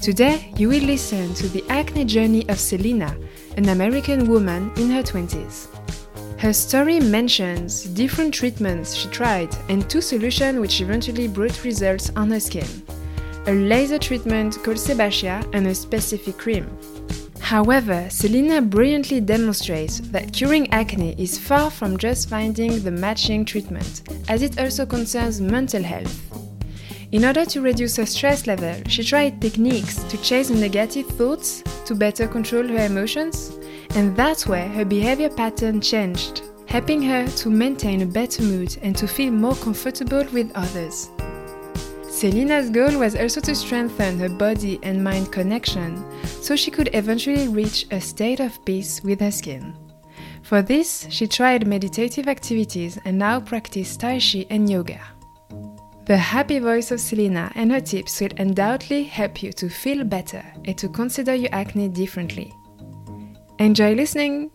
Today, you will listen to the acne journey of Selina, an American woman in her 20s. Her story mentions different treatments she tried and two solutions which eventually brought results on her skin a laser treatment called Sebacia and a specific cream. However, Selina brilliantly demonstrates that curing acne is far from just finding the matching treatment, as it also concerns mental health. In order to reduce her stress level, she tried techniques to chase negative thoughts to better control her emotions, and that's where her behavior pattern changed, helping her to maintain a better mood and to feel more comfortable with others. Selina's goal was also to strengthen her body and mind connection so she could eventually reach a state of peace with her skin. For this, she tried meditative activities and now practices Tai Chi and yoga. The happy voice of Selina and her tips will undoubtedly help you to feel better and to consider your acne differently. Enjoy listening!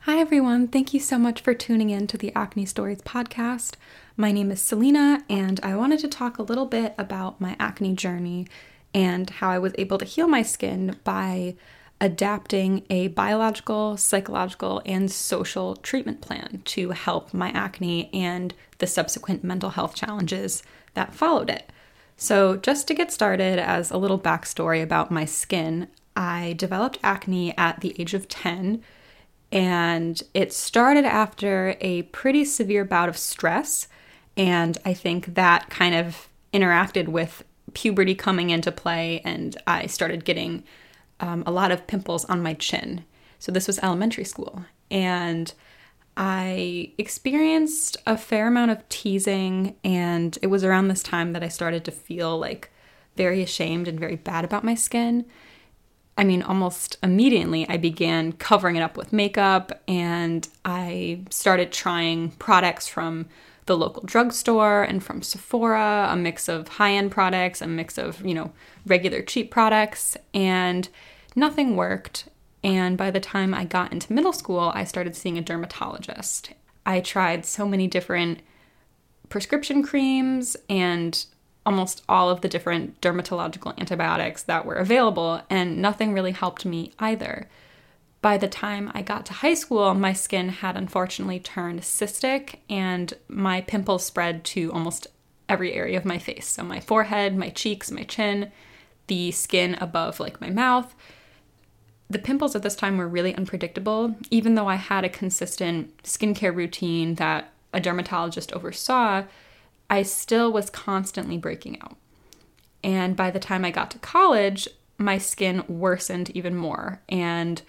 Hi, everyone. Thank you so much for tuning in to the Acne Stories podcast. My name is Selina, and I wanted to talk a little bit about my acne journey and how I was able to heal my skin by adapting a biological, psychological, and social treatment plan to help my acne and the subsequent mental health challenges that followed it. So, just to get started, as a little backstory about my skin, I developed acne at the age of 10 and it started after a pretty severe bout of stress. And I think that kind of interacted with puberty coming into play, and I started getting um, a lot of pimples on my chin. So this was elementary school. And I experienced a fair amount of teasing, and it was around this time that I started to feel like very ashamed and very bad about my skin. I mean, almost immediately, I began covering it up with makeup and I started trying products from the local drugstore and from Sephora, a mix of high end products, a mix of, you know, regular cheap products, and nothing worked. And by the time I got into middle school, I started seeing a dermatologist. I tried so many different prescription creams and almost all of the different dermatological antibiotics that were available, and nothing really helped me either. By the time I got to high school, my skin had unfortunately turned cystic, and my pimples spread to almost every area of my face. So, my forehead, my cheeks, my chin, the skin above like my mouth. The pimples at this time were really unpredictable, even though I had a consistent skincare routine that a dermatologist oversaw I still was constantly breaking out. And by the time I got to college, my skin worsened even more. And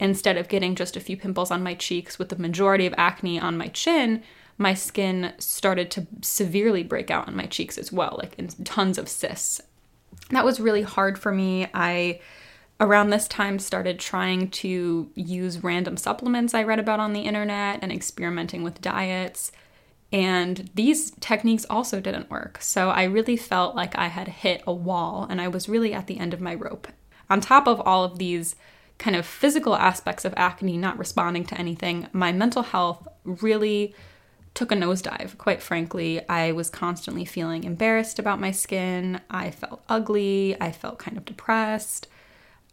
instead of getting just a few pimples on my cheeks with the majority of acne on my chin, my skin started to severely break out on my cheeks as well, like in tons of cysts. That was really hard for me. I around this time started trying to use random supplements I read about on the internet and experimenting with diets. And these techniques also didn't work. So I really felt like I had hit a wall and I was really at the end of my rope. On top of all of these kind of physical aspects of acne not responding to anything, my mental health really took a nosedive, quite frankly. I was constantly feeling embarrassed about my skin. I felt ugly. I felt kind of depressed.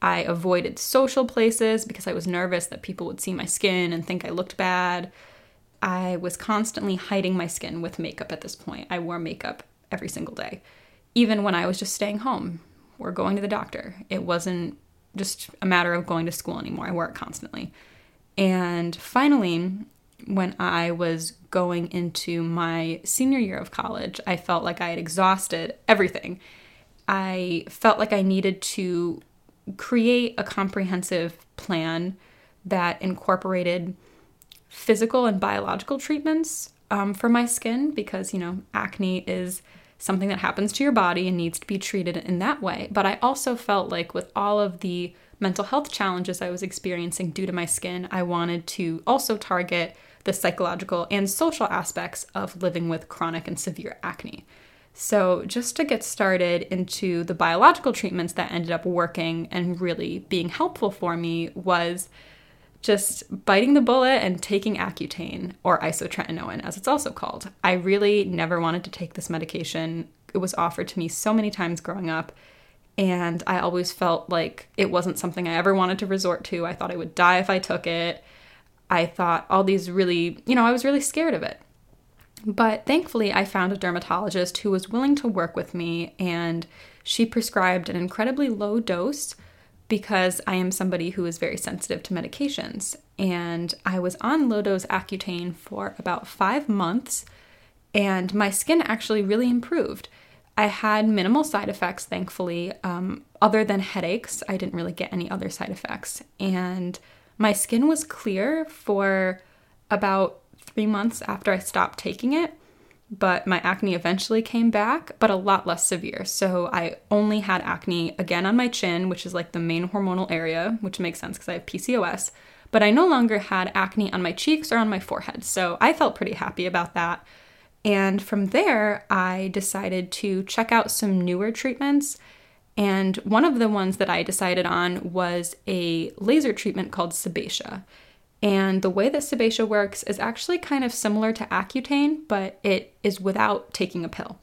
I avoided social places because I was nervous that people would see my skin and think I looked bad. I was constantly hiding my skin with makeup at this point. I wore makeup every single day, even when I was just staying home or going to the doctor. It wasn't just a matter of going to school anymore. I wore it constantly. And finally, when I was going into my senior year of college, I felt like I had exhausted everything. I felt like I needed to create a comprehensive plan that incorporated physical and biological treatments um, for my skin because, you know, acne is something that happens to your body and needs to be treated in that way. But I also felt like with all of the mental health challenges I was experiencing due to my skin, I wanted to also target the psychological and social aspects of living with chronic and severe acne. So, just to get started into the biological treatments that ended up working and really being helpful for me was just biting the bullet and taking Accutane, or isotretinoin as it's also called. I really never wanted to take this medication. It was offered to me so many times growing up, and I always felt like it wasn't something I ever wanted to resort to. I thought I would die if I took it. I thought all these really, you know, I was really scared of it. But thankfully, I found a dermatologist who was willing to work with me, and she prescribed an incredibly low dose because I am somebody who is very sensitive to medications. And I was on low dose Accutane for about five months, and my skin actually really improved. I had minimal side effects, thankfully. Um, other than headaches, I didn't really get any other side effects. And my skin was clear for about three months after I stopped taking it but my acne eventually came back, but a lot less severe. So I only had acne again on my chin, which is like the main hormonal area, which makes sense because I have PCOS. But I no longer had acne on my cheeks or on my forehead. So I felt pretty happy about that. And from there, I decided to check out some newer treatments. And one of the ones that I decided on was a laser treatment called Sebacia. And the way that Sebacia works is actually kind of similar to Accutane, but it is without taking a pill.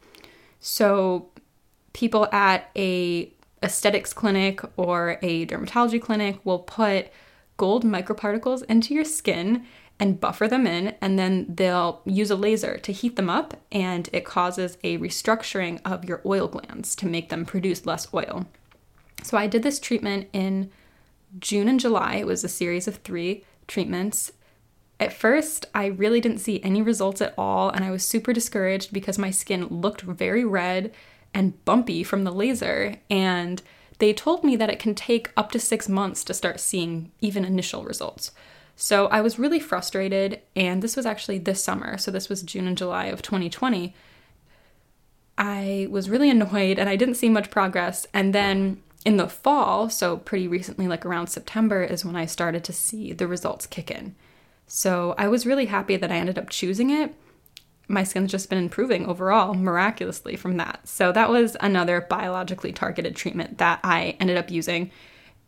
So people at a aesthetics clinic or a dermatology clinic will put gold microparticles into your skin and buffer them in, and then they'll use a laser to heat them up, and it causes a restructuring of your oil glands to make them produce less oil. So I did this treatment in June and July. It was a series of three treatments. At first, I really didn't see any results at all, and I was super discouraged because my skin looked very red and bumpy from the laser. And they told me that it can take up to six months to start seeing even initial results. So I was really frustrated, and this was actually this summer, so this was June and July of 2020. I was really annoyed and I didn't see much progress. And then in the fall, so pretty recently, like around September, is when I started to see the results kick in. So I was really happy that I ended up choosing it. My skin's just been improving overall miraculously from that. So that was another biologically targeted treatment that I ended up using.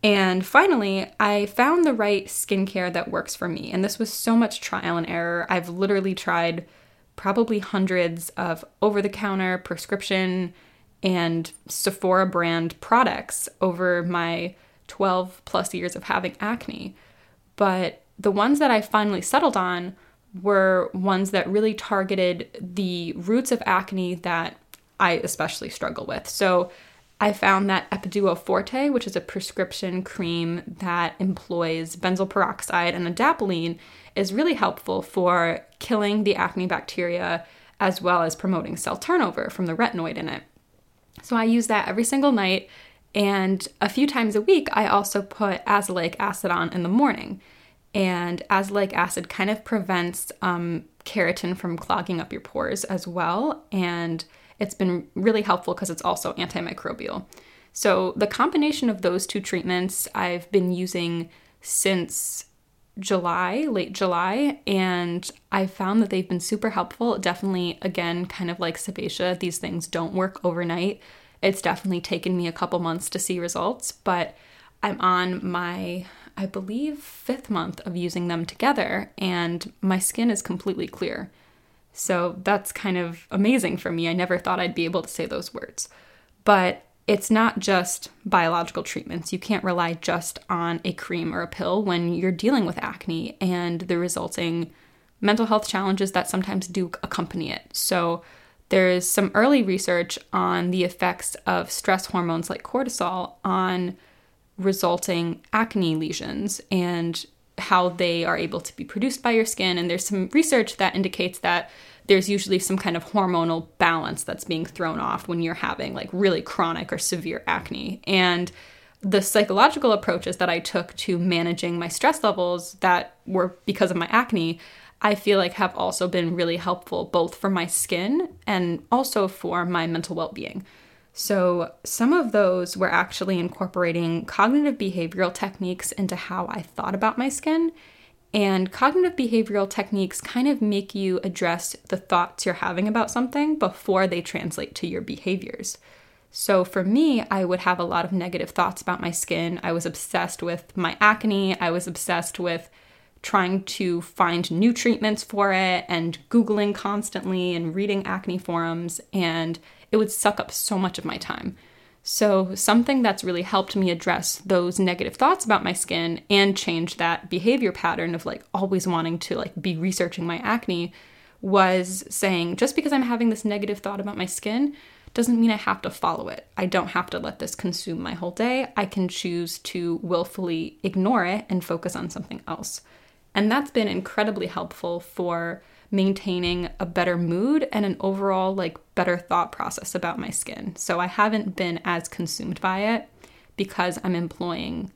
And finally, I found the right skincare that works for me. And this was so much trial and error. I've literally tried probably hundreds of over the counter prescription and Sephora brand products over my 12 plus years of having acne. But the ones that I finally settled on were ones that really targeted the roots of acne that I especially struggle with. So I found that Epiduo Forte, which is a prescription cream that employs benzoyl peroxide and adapalene, is really helpful for killing the acne bacteria as well as promoting cell turnover from the retinoid in it. So I use that every single night. And a few times a week, I also put azelaic acid on in the morning. And azelaic acid kind of prevents um, keratin from clogging up your pores as well. And it's been really helpful because it's also antimicrobial. So, the combination of those two treatments I've been using since July, late July, and I found that they've been super helpful. Definitely, again, kind of like Sebacia, these things don't work overnight. It's definitely taken me a couple months to see results, but I'm on my, I believe, fifth month of using them together, and my skin is completely clear. So that's kind of amazing for me. I never thought I'd be able to say those words. But it's not just biological treatments. You can't rely just on a cream or a pill when you're dealing with acne and the resulting mental health challenges that sometimes do accompany it. So, there's some early research on the effects of stress hormones like cortisol on resulting acne lesions and how they are able to be produced by your skin. And there's some research that indicates that there's usually some kind of hormonal balance that's being thrown off when you're having like really chronic or severe acne. And the psychological approaches that I took to managing my stress levels that were because of my acne, I feel like have also been really helpful both for my skin and also for my mental well being. So, some of those were actually incorporating cognitive behavioral techniques into how I thought about my skin. And cognitive behavioral techniques kind of make you address the thoughts you're having about something before they translate to your behaviors. So, for me, I would have a lot of negative thoughts about my skin. I was obsessed with my acne, I was obsessed with trying to find new treatments for it and Googling constantly and reading acne forums, and it would suck up so much of my time. So, something that's really helped me address those negative thoughts about my skin and change that behavior pattern of like always wanting to like be researching my acne was saying just because I'm having this negative thought about my skin doesn't mean I have to follow it. I don't have to let this consume my whole day. I can choose to willfully ignore it and focus on something else. And that's been incredibly helpful for maintaining a better mood and an overall like better thought process about my skin. So I haven't been as consumed by it because I'm employing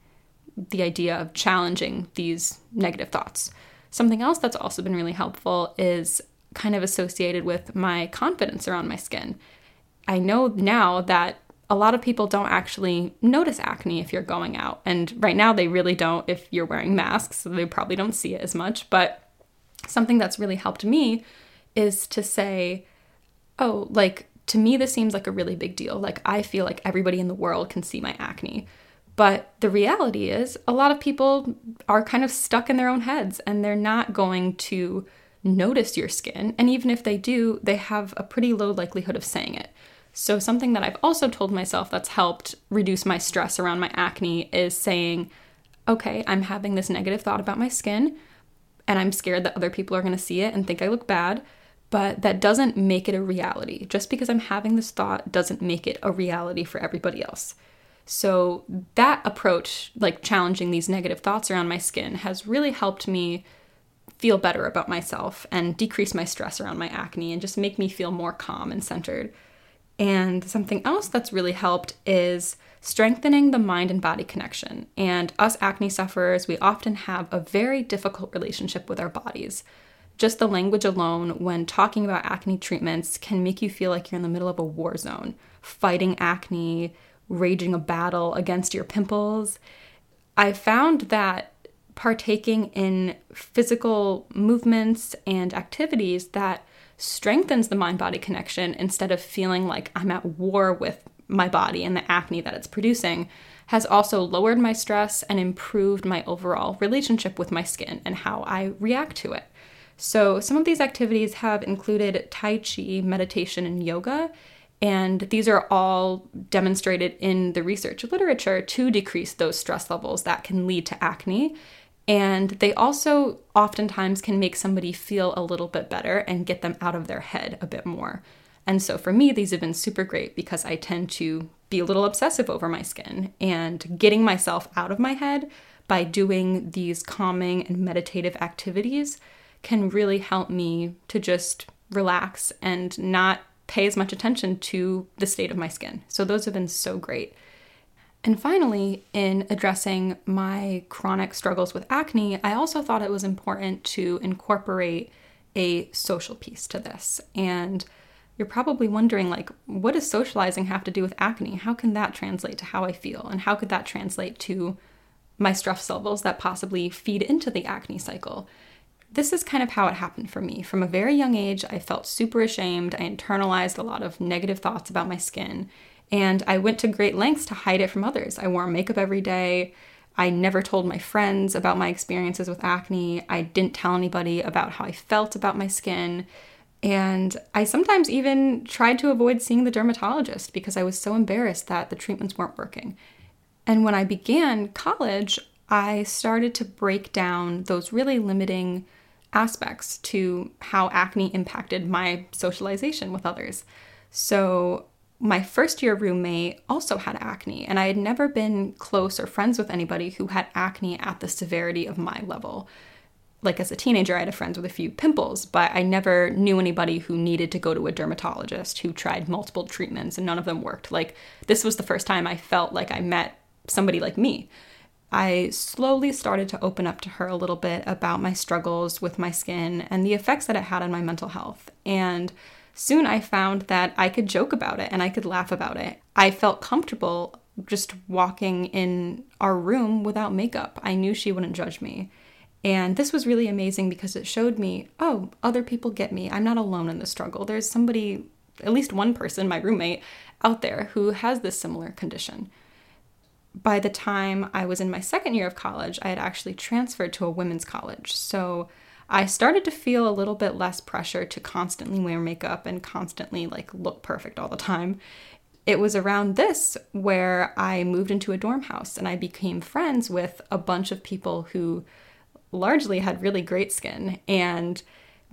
the idea of challenging these negative thoughts. Something else that's also been really helpful is kind of associated with my confidence around my skin. I know now that a lot of people don't actually notice acne if you're going out. And right now, they really don't if you're wearing masks, so they probably don't see it as much. But something that's really helped me is to say, oh, like to me, this seems like a really big deal. Like, I feel like everybody in the world can see my acne. But the reality is, a lot of people are kind of stuck in their own heads and they're not going to notice your skin. And even if they do, they have a pretty low likelihood of saying it. So, something that I've also told myself that's helped reduce my stress around my acne is saying, okay, I'm having this negative thought about my skin, and I'm scared that other people are going to see it and think I look bad, but that doesn't make it a reality. Just because I'm having this thought doesn't make it a reality for everybody else. So, that approach, like challenging these negative thoughts around my skin, has really helped me feel better about myself and decrease my stress around my acne and just make me feel more calm and centered. And something else that's really helped is strengthening the mind and body connection. And us acne sufferers, we often have a very difficult relationship with our bodies. Just the language alone, when talking about acne treatments, can make you feel like you're in the middle of a war zone, fighting acne, raging a battle against your pimples. I found that partaking in physical movements and activities that strengthens the mind body connection instead of feeling like I'm at war with my body and the acne that it's producing has also lowered my stress and improved my overall relationship with my skin and how I react to it. So, some of these activities have included Tai Chi, meditation, and yoga. And these are all demonstrated in the research literature to decrease those stress levels that can lead to acne and they also oftentimes can make somebody feel a little bit better and get them out of their head a bit more. And so for me, these have been super great because I tend to be a little obsessive over my skin and getting myself out of my head by doing these calming and meditative activities can really help me to just relax and not pay as much attention to the state of my skin. So those have been so great. And finally, in addressing my chronic struggles with acne, I also thought it was important to incorporate a social piece to this. And you're probably wondering like what does socializing have to do with acne? How can that translate to how I feel and how could that translate to my stress levels that possibly feed into the acne cycle? This is kind of how it happened for me. From a very young age, I felt super ashamed. I internalized a lot of negative thoughts about my skin and I went to great lengths to hide it from others. I wore makeup every day. I never told my friends about my experiences with acne. I didn't tell anybody about how I felt about my skin. And I sometimes even tried to avoid seeing the dermatologist because I was so embarrassed that the treatments weren't working. And when I began college, I started to break down those really limiting aspects to how acne impacted my socialization with others. So my first year roommate also had acne, and I had never been close or friends with anybody who had acne at the severity of my level. Like as a teenager, I had friends with a few pimples, but I never knew anybody who needed to go to a dermatologist who tried multiple treatments and none of them worked. Like, this was the first time I felt like I met somebody like me. I slowly started to open up to her a little bit about my struggles with my skin and the effects that it had on my mental health. And soon I found that I could joke about it and I could laugh about it. I felt comfortable just walking in our room without makeup. I knew she wouldn't judge me. And this was really amazing because it showed me, oh, other people get me. I'm not alone in the struggle. There's somebody, at least one person, my roommate, out there who has this similar condition by the time I was in my second year of college, I had actually transferred to a women's college. So I started to feel a little bit less pressure to constantly wear makeup and constantly like look perfect all the time. It was around this where I moved into a dorm house and I became friends with a bunch of people who largely had really great skin and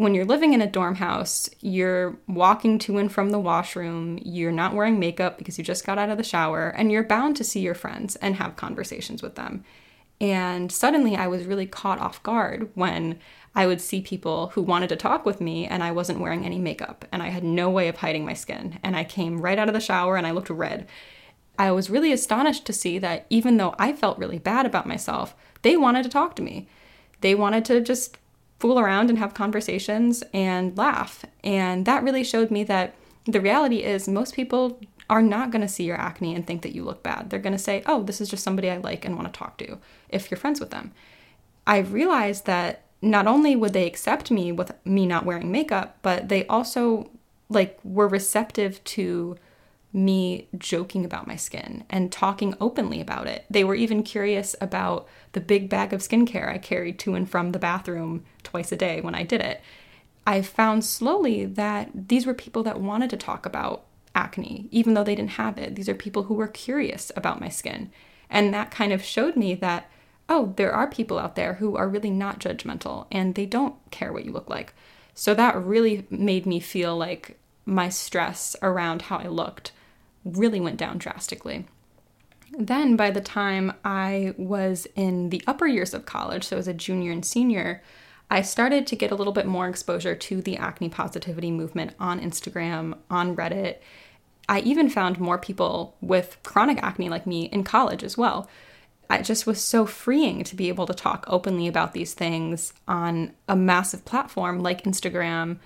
when you're living in a dorm house, you're walking to and from the washroom, you're not wearing makeup because you just got out of the shower, and you're bound to see your friends and have conversations with them. And suddenly I was really caught off guard when I would see people who wanted to talk with me and I wasn't wearing any makeup and I had no way of hiding my skin. And I came right out of the shower and I looked red. I was really astonished to see that even though I felt really bad about myself, they wanted to talk to me. They wanted to just fool around and have conversations and laugh. And that really showed me that the reality is most people are not going to see your acne and think that you look bad. They're going to say, oh, this is just somebody I like and want to talk to if you're friends with them. I realized that not only would they accept me with me not wearing makeup, but they also like were receptive to me joking about my skin and talking openly about it. They were even curious about the big bag of skincare I carried to and from the bathroom twice a day when I did it. I found slowly that these were people that wanted to talk about acne, even though they didn't have it. These are people who were curious about my skin. And that kind of showed me that, oh, there are people out there who are really not judgmental and they don't care what you look like. So that really made me feel like my stress around how I looked really went down drastically. Then, by the time I was in the upper years of college, so as a junior and senior, I started to get a little bit more exposure to the acne positivity movement on Instagram, on Reddit. I even found more people with chronic acne like me in college as well. It just was so freeing to be able to talk openly about these things on a massive platform like Instagram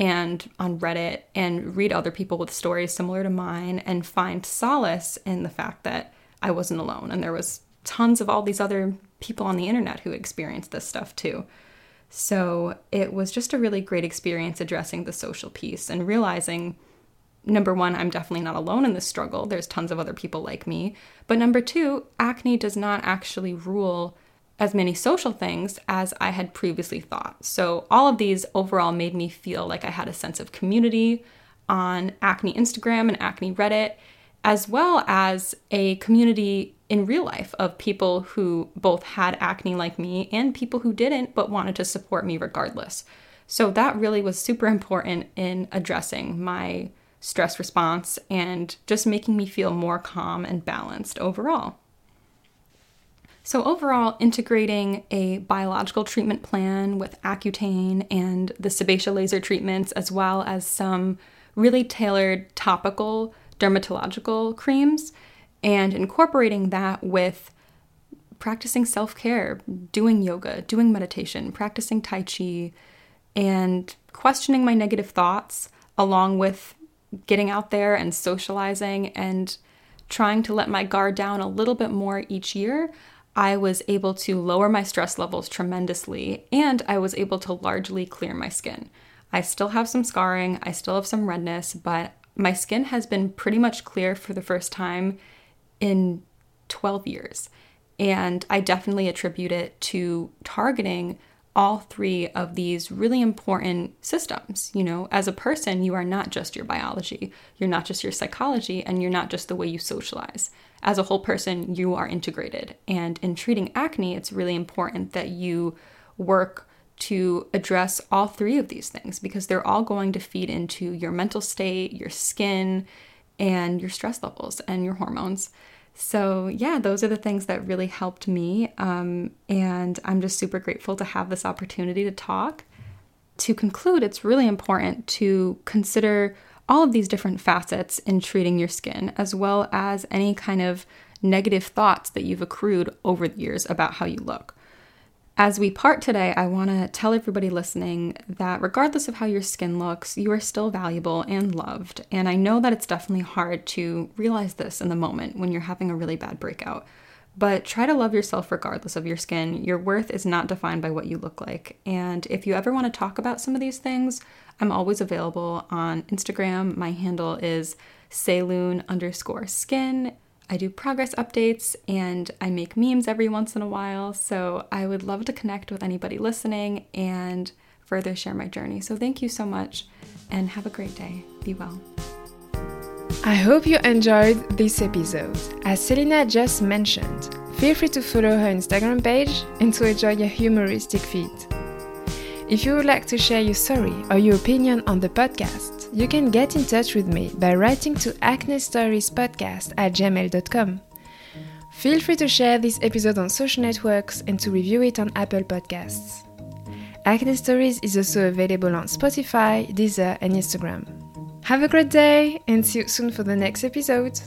and on Reddit and read other people with stories similar to mine and find solace in the fact that I wasn't alone and there was tons of all these other people on the internet who experienced this stuff too. So it was just a really great experience addressing the social piece and realizing number one, I'm definitely not alone in this struggle. There's tons of other people like me. But number two, acne does not actually rule as many social things as I had previously thought. So, all of these overall made me feel like I had a sense of community on Acne Instagram and Acne Reddit, as well as a community in real life of people who both had acne like me and people who didn't but wanted to support me regardless. So, that really was super important in addressing my stress response and just making me feel more calm and balanced overall. So, overall, integrating a biological treatment plan with Accutane and the sebaceous laser treatments, as well as some really tailored topical dermatological creams, and incorporating that with practicing self care, doing yoga, doing meditation, practicing Tai Chi, and questioning my negative thoughts, along with getting out there and socializing and trying to let my guard down a little bit more each year, I was able to lower my stress levels tremendously and I was able to largely clear my skin. I still have some scarring, I still have some redness, but my skin has been pretty much clear for the first time in 12 years. And I definitely attribute it to targeting all three of these really important systems. You know, as a person, you are not just your biology, you're not just your psychology, and you're not just the way you socialize. As a whole person, you are integrated. And in treating acne, it's really important that you work to address all three of these things because they're all going to feed into your mental state, your skin, and your stress levels and your hormones. So, yeah, those are the things that really helped me. Um, and I'm just super grateful to have this opportunity to talk. To conclude, it's really important to consider all of these different facets in treating your skin, as well as any kind of negative thoughts that you've accrued over the years about how you look. As we part today, I want to tell everybody listening that regardless of how your skin looks, you are still valuable and loved. And I know that it's definitely hard to realize this in the moment when you're having a really bad breakout. But try to love yourself regardless of your skin. Your worth is not defined by what you look like. And if you ever want to talk about some of these things, I'm always available on Instagram. My handle is Saloon underscore skin. I do progress updates and I make memes every once in a while. So I would love to connect with anybody listening and further share my journey. So thank you so much and have a great day. Be well. I hope you enjoyed this episode. As Selina just mentioned, feel free to follow her Instagram page and to enjoy her humoristic feed. If you would like to share your story or your opinion on the podcast, you can get in touch with me by writing to acnestoriespodcast at gmail.com. Feel free to share this episode on social networks and to review it on Apple Podcasts. Acne Stories is also available on Spotify, Deezer, and Instagram. Have a great day and see you soon for the next episode.